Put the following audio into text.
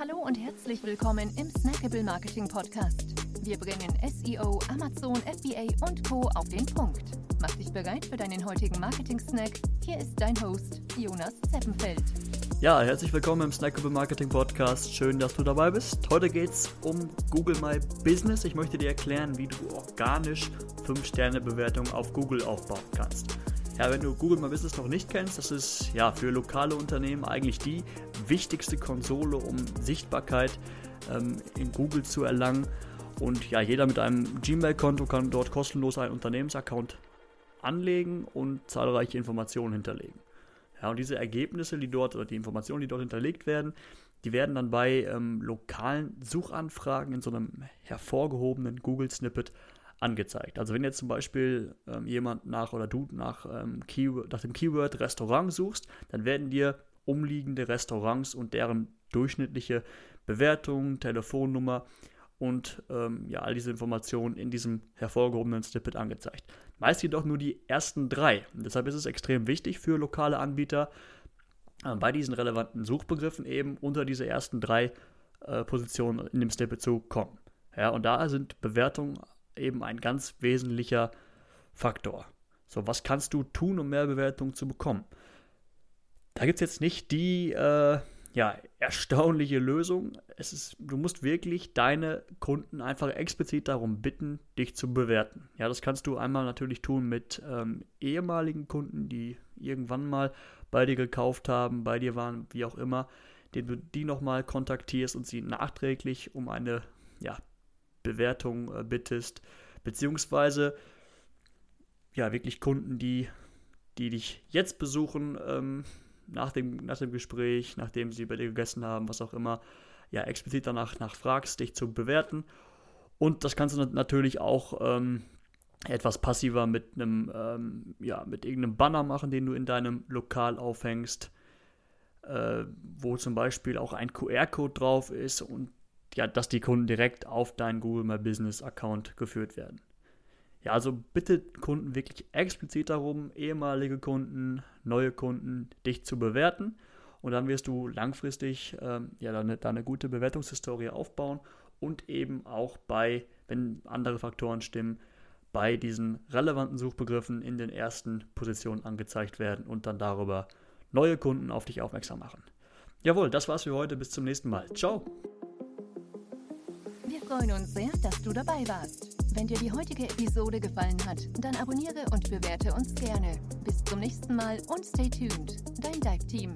Hallo und herzlich willkommen im Snackable Marketing Podcast. Wir bringen SEO, Amazon, FBA und Co. auf den Punkt. Mach dich bereit für deinen heutigen Marketing-Snack. Hier ist dein Host, Jonas Zeppenfeld. Ja, herzlich willkommen im Snackable Marketing Podcast. Schön, dass du dabei bist. Heute geht es um Google My Business. Ich möchte dir erklären, wie du organisch 5-Sterne-Bewertungen auf Google aufbauen kannst. Ja, wenn du Google My Business noch nicht kennst, das ist ja für lokale Unternehmen eigentlich die wichtigste Konsole, um Sichtbarkeit ähm, in Google zu erlangen. Und ja, jeder mit einem Gmail-Konto kann dort kostenlos einen Unternehmensaccount anlegen und zahlreiche Informationen hinterlegen. Ja, und diese Ergebnisse, die dort oder die Informationen, die dort hinterlegt werden, die werden dann bei ähm, lokalen Suchanfragen in so einem hervorgehobenen Google-Snippet angezeigt. Also wenn jetzt zum Beispiel ähm, jemand nach oder du nach, ähm, Keyword, nach dem Keyword Restaurant suchst, dann werden dir umliegende Restaurants und deren durchschnittliche Bewertung, Telefonnummer und ähm, ja, all diese Informationen in diesem hervorgehobenen Snippet angezeigt. Meist jedoch nur die ersten drei. Und deshalb ist es extrem wichtig für lokale Anbieter, äh, bei diesen relevanten Suchbegriffen eben unter diese ersten drei äh, Positionen in dem Snippet zu kommen. Ja, und da sind Bewertungen eben ein ganz wesentlicher Faktor. So, was kannst du tun, um mehr Bewertungen zu bekommen? Da gibt es jetzt nicht die äh, ja, erstaunliche Lösung. Es ist, du musst wirklich deine Kunden einfach explizit darum bitten, dich zu bewerten. Ja, das kannst du einmal natürlich tun mit ähm, ehemaligen Kunden, die irgendwann mal bei dir gekauft haben, bei dir waren, wie auch immer, den du die nochmal kontaktierst und sie nachträglich um eine ja, Bewertung äh, bittest, beziehungsweise ja, wirklich Kunden, die, die dich jetzt besuchen, ähm, nach, dem, nach dem Gespräch, nachdem sie bei dir gegessen haben, was auch immer, ja, explizit danach nachfragst, dich zu bewerten. Und das kannst du natürlich auch ähm, etwas passiver mit einem, ähm, ja, mit irgendeinem Banner machen, den du in deinem Lokal aufhängst, äh, wo zum Beispiel auch ein QR-Code drauf ist und ja, dass die Kunden direkt auf deinen Google My Business Account geführt werden. Ja, also bitte Kunden wirklich explizit darum, ehemalige Kunden, neue Kunden, dich zu bewerten. Und dann wirst du langfristig ähm, ja, deine, deine gute Bewertungshistorie aufbauen und eben auch bei, wenn andere Faktoren stimmen, bei diesen relevanten Suchbegriffen in den ersten Positionen angezeigt werden und dann darüber neue Kunden auf dich aufmerksam machen. Jawohl, das war's für heute. Bis zum nächsten Mal. Ciao freuen uns sehr, dass du dabei warst. Wenn dir die heutige Episode gefallen hat, dann abonniere und bewerte uns gerne. Bis zum nächsten Mal und stay tuned. Dein Dive Team.